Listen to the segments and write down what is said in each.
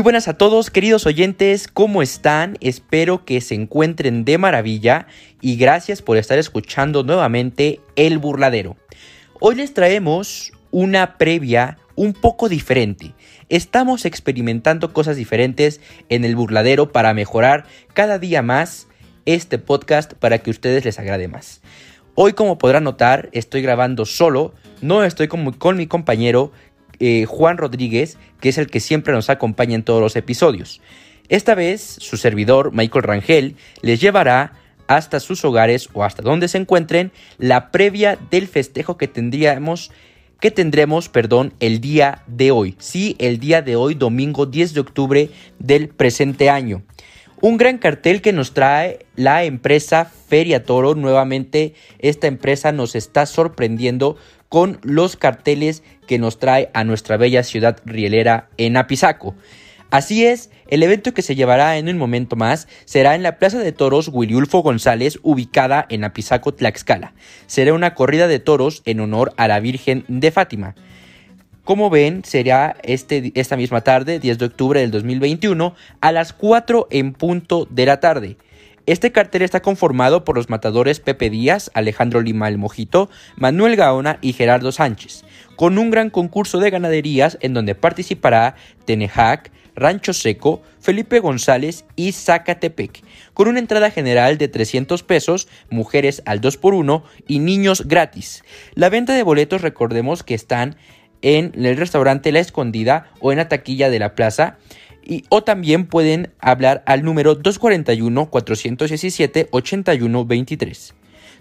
Muy buenas a todos, queridos oyentes, ¿cómo están? Espero que se encuentren de maravilla y gracias por estar escuchando nuevamente El Burladero. Hoy les traemos una previa un poco diferente. Estamos experimentando cosas diferentes en El Burladero para mejorar cada día más este podcast para que a ustedes les agrade más. Hoy, como podrán notar, estoy grabando solo, no estoy con, con mi compañero eh, Juan Rodríguez, que es el que siempre nos acompaña en todos los episodios. Esta vez, su servidor, Michael Rangel, les llevará hasta sus hogares o hasta donde se encuentren la previa del festejo que tendríamos que tendremos, perdón, el día de hoy. Sí, el día de hoy, domingo 10 de octubre del presente año. Un gran cartel que nos trae la empresa Feria Toro. Nuevamente, esta empresa nos está sorprendiendo con los carteles que nos trae a nuestra bella ciudad rielera en Apizaco. Así es, el evento que se llevará en un momento más será en la Plaza de Toros Williulfo González, ubicada en Apizaco, Tlaxcala. Será una corrida de toros en honor a la Virgen de Fátima. Como ven, será este, esta misma tarde, 10 de octubre del 2021, a las 4 en punto de la tarde. Este cartel está conformado por los matadores Pepe Díaz, Alejandro Lima el Mojito, Manuel Gaona y Gerardo Sánchez, con un gran concurso de ganaderías en donde participará Tenejac, Rancho Seco, Felipe González y Zacatepec, con una entrada general de 300 pesos, mujeres al 2x1 y niños gratis. La venta de boletos recordemos que están en el restaurante La Escondida o en la taquilla de la plaza. Y, o también pueden hablar al número 241-417-8123.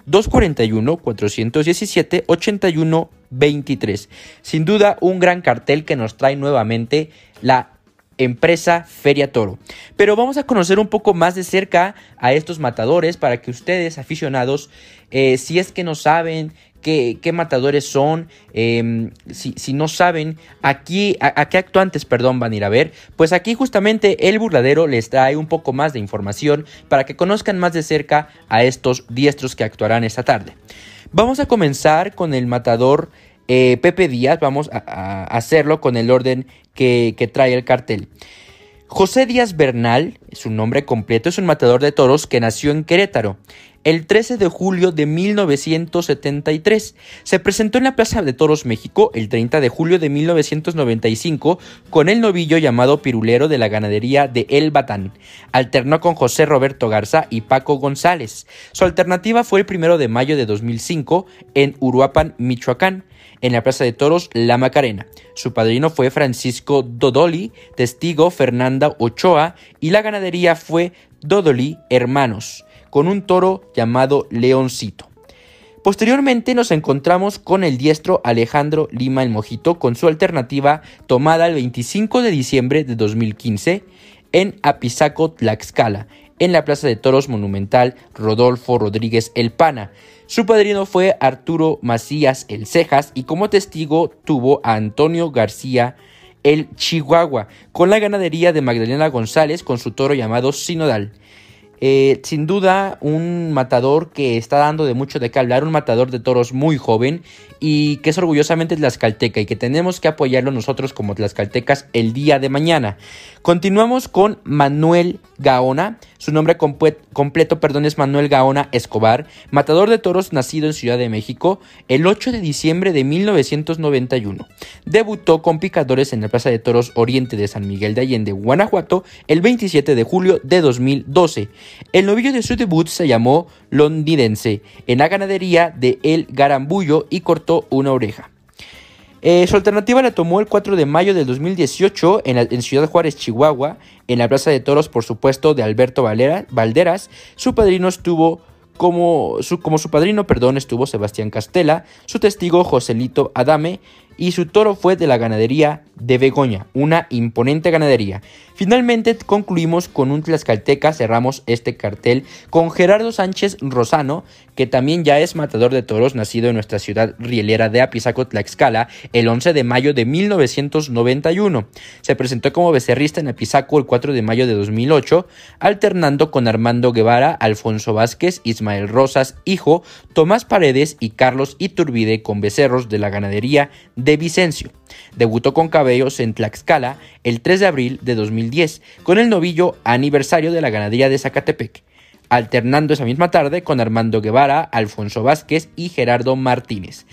241-417-8123. Sin duda un gran cartel que nos trae nuevamente la empresa Feria Toro. Pero vamos a conocer un poco más de cerca a estos matadores para que ustedes, aficionados, eh, si es que no saben qué, matadores son, em, si, no saben aquí, a, qué actuantes, perdón, van a ir a ver, pues aquí justamente el burladero les trae un poco más de información para que conozcan más de cerca a estos diestros que actuarán esta tarde. Vamos a comenzar con el matador eh, Pepe Díaz, vamos a, hacerlo con el orden que, que trae el cartel. José Díaz Bernal, su nombre completo, es un matador de toros que nació en Querétaro el 13 de julio de 1973. Se presentó en la Plaza de Toros México el 30 de julio de 1995 con el novillo llamado Pirulero de la ganadería de El Batán. Alternó con José Roberto Garza y Paco González. Su alternativa fue el 1 de mayo de 2005 en Uruapan, Michoacán en la Plaza de Toros La Macarena. Su padrino fue Francisco Dodoli, testigo Fernanda Ochoa y la ganadería fue Dodoli Hermanos con un toro llamado Leoncito. Posteriormente nos encontramos con el diestro Alejandro Lima el Mojito con su alternativa tomada el 25 de diciembre de 2015 en Apizaco, Tlaxcala, en la Plaza de Toros Monumental Rodolfo Rodríguez El Pana. Su padrino fue Arturo Macías El Cejas y como testigo tuvo a Antonio García el Chihuahua, con la ganadería de Magdalena González con su toro llamado Sinodal. Eh, sin duda, un matador que está dando de mucho de qué hablar, un matador de toros muy joven y que es orgullosamente tlaxcalteca y que tenemos que apoyarlo nosotros como tlaxcaltecas el día de mañana. Continuamos con Manuel Gaona, su nombre completo perdón, es Manuel Gaona Escobar, matador de toros nacido en Ciudad de México el 8 de diciembre de 1991. Debutó con picadores en la Plaza de Toros Oriente de San Miguel de Allende, Guanajuato, el 27 de julio de 2012. El novillo de su debut se llamó Londidense en la ganadería de El Garambullo y cortó una oreja. Eh, su alternativa la tomó el 4 de mayo del 2018 en, en, Ciudad Juárez, Chihuahua, en la Plaza de Toros, por supuesto, de Alberto Valderas. Su padrino estuvo como su, como su padrino, perdón, estuvo Sebastián Castela, su testigo Joselito Adame y su toro fue de la ganadería de Begoña, una imponente ganadería. Finalmente concluimos con un Tlaxcalteca, cerramos este cartel con Gerardo Sánchez Rosano, que también ya es matador de toros, nacido en nuestra ciudad rielera de Apizaco, Tlaxcala, el 11 de mayo de 1991. Se presentó como becerrista en Apizaco el 4 de mayo de 2008, alternando con Armando Guevara, Alfonso Vázquez, Ismael Rosas, hijo, Tomás Paredes y Carlos Iturbide con becerros de la ganadería de de Vicencio. Debutó con Cabellos en Tlaxcala el 3 de abril de 2010 con el novillo aniversario de la ganadería de Zacatepec, alternando esa misma tarde con Armando Guevara, Alfonso Vázquez y Gerardo Martínez.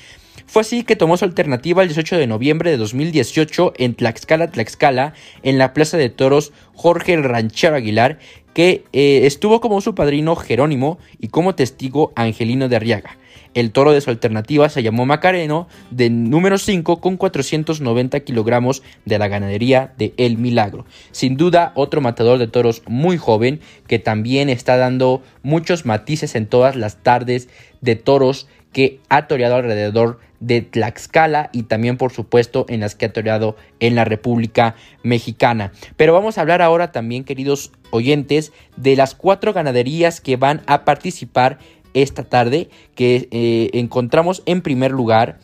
Fue así que tomó su alternativa el 18 de noviembre de 2018 en Tlaxcala, Tlaxcala, en la Plaza de Toros Jorge Ranchero Aguilar, que eh, estuvo como su padrino Jerónimo y como testigo Angelino de Arriaga. El toro de su alternativa se llamó Macareno, de número 5, con 490 kilogramos de la ganadería de El Milagro. Sin duda, otro matador de toros muy joven que también está dando muchos matices en todas las tardes de toros que ha toreado alrededor de Tlaxcala y también por supuesto en las que ha toreado en la República Mexicana. Pero vamos a hablar ahora también, queridos oyentes, de las cuatro ganaderías que van a participar esta tarde, que eh, encontramos en primer lugar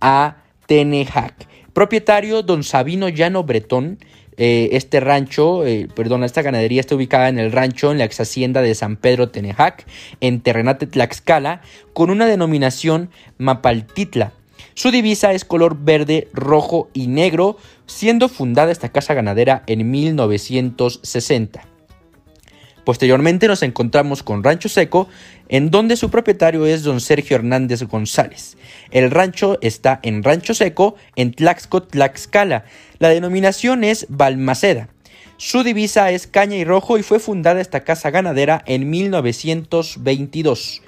a Tenejac. Propietario don Sabino Llano Bretón. Eh, este rancho, eh, perdón, esta ganadería está ubicada en el rancho, en la ex hacienda de San Pedro Tenejac, en Terrenate Tlaxcala, con una denominación Mapaltitla. Su divisa es color verde, rojo y negro, siendo fundada esta casa ganadera en 1960. Posteriormente nos encontramos con Rancho Seco, en donde su propietario es don Sergio Hernández González. El rancho está en Rancho Seco, en Tlaxco, Tlaxcala. La denominación es Balmaceda. Su divisa es caña y rojo y fue fundada esta casa ganadera en 1922.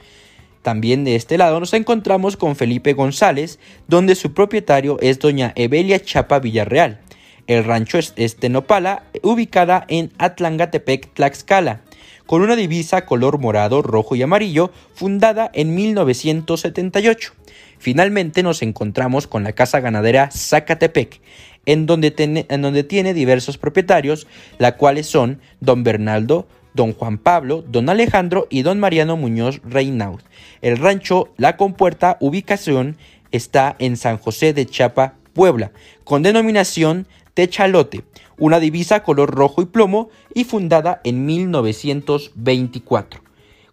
También de este lado nos encontramos con Felipe González, donde su propietario es doña Evelia Chapa Villarreal. El rancho es Estenopala, ubicada en Atlangatepec, Tlaxcala, con una divisa color morado, rojo y amarillo, fundada en 1978. Finalmente nos encontramos con la casa ganadera Zacatepec, en donde, en donde tiene diversos propietarios, las cuales son don Bernaldo, don Juan Pablo, don Alejandro y don Mariano Muñoz Reinaud. El rancho La Compuerta, ubicación, está en San José de Chapa, Puebla, con denominación Techalote, una divisa color rojo y plomo y fundada en 1924.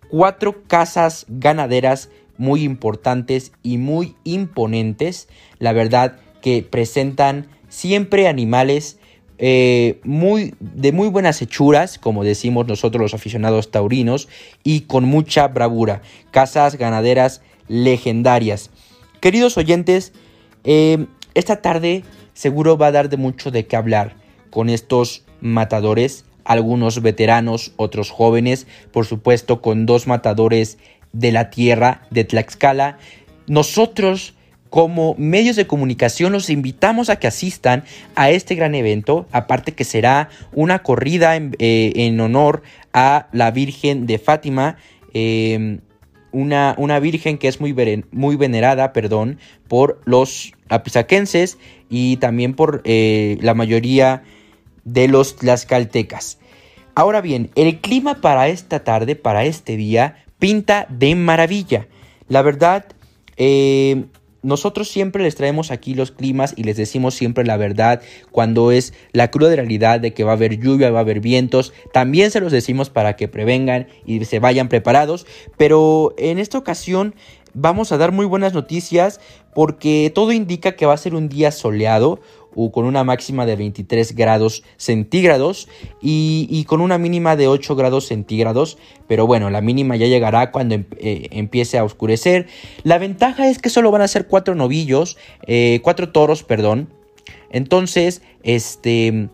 Cuatro casas ganaderas muy importantes y muy imponentes, la verdad que presentan siempre animales eh, muy, de muy buenas hechuras, como decimos nosotros los aficionados taurinos, y con mucha bravura. Casas ganaderas legendarias. Queridos oyentes, eh, esta tarde seguro va a dar de mucho de qué hablar con estos matadores, algunos veteranos, otros jóvenes, por supuesto con dos matadores de la tierra de Tlaxcala. Nosotros como medios de comunicación los invitamos a que asistan a este gran evento, aparte que será una corrida en, eh, honor a la Virgen de Fátima. Em, una, una, virgen que es muy, muy venerada perdón, por los apisaquenses y también por eh, la mayoría de los tlaxcaltecas. Ahora bien, el clima para esta tarde, para este día, pinta de maravilla. La verdad, eh, nosotros siempre les traemos aquí los climas y les decimos siempre la verdad cuando es la cruda realidad de que va a haber lluvia, va a haber vientos. También se los decimos para que prevengan y se vayan preparados. Pero en esta ocasión vamos a dar muy buenas noticias porque todo indica que va a ser un día soleado con una máxima de 23 grados centígrados y, con una mínima de 8 grados centígrados. Pero bueno, la mínima ya llegará cuando em, eh, empiece a oscurecer. La ventaja es que solo van a ser cuatro novillos, eh, cuatro toros, perdón. Entonces, este,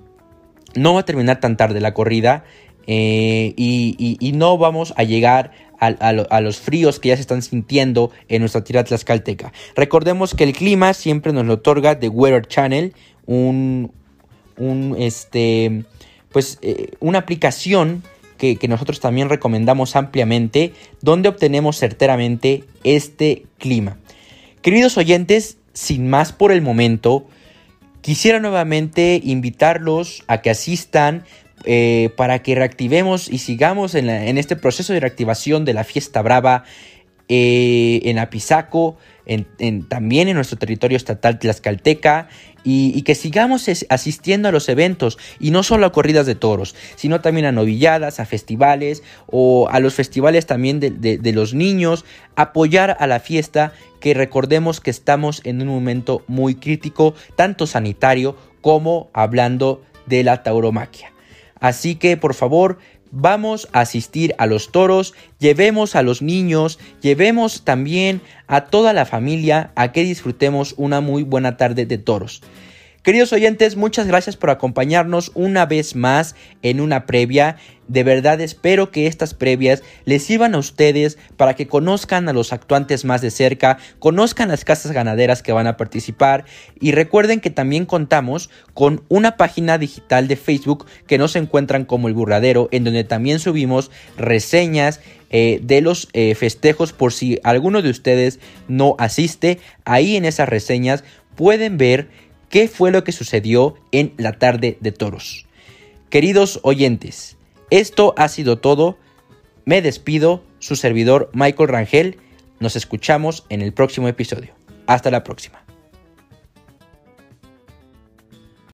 no va a terminar tan tarde la corrida. Eh, y, no vamos a llegar a, los fríos que ya se están sintiendo en nuestra tierra tlaxcalteca. Recordemos que el clima siempre nos lo otorga The Weather Channel, un, este, pues, eh, una aplicación que, que, nosotros también recomendamos ampliamente, donde obtenemos certeramente este clima. Queridos oyentes, sin más por el momento, quisiera nuevamente invitarlos a que asistan eh, para que reactivemos y sigamos en, este proceso de reactivación de la fiesta brava eh, en Apizaco, también en nuestro territorio estatal tlaxcalteca y, que sigamos asistiendo a los eventos y no solo a corridas de toros, sino también a novilladas, a festivales o a los festivales también de, los niños, apoyar a la fiesta que recordemos que estamos en un momento muy crítico, tanto sanitario como hablando de la tauromaquia. Así que por favor, vamos a asistir a los toros, llevemos a los niños, llevemos también a toda la familia a que disfrutemos una muy buena tarde de toros. Queridos oyentes, muchas gracias por acompañarnos una vez más en una previa. De verdad espero que estas previas les sirvan a ustedes para que conozcan a los actuantes más de cerca, conozcan las casas ganaderas que van a participar y recuerden que también contamos con una página digital de Facebook que nos encuentran como el burradero en donde también subimos reseñas eh, de los eh, festejos por si alguno de ustedes no asiste. Ahí en esas reseñas pueden ver qué fue lo que sucedió en la tarde de toros. Queridos oyentes, esto ha sido todo. Me despido, su servidor Michael Rangel. Nos escuchamos en el próximo episodio. Hasta la próxima.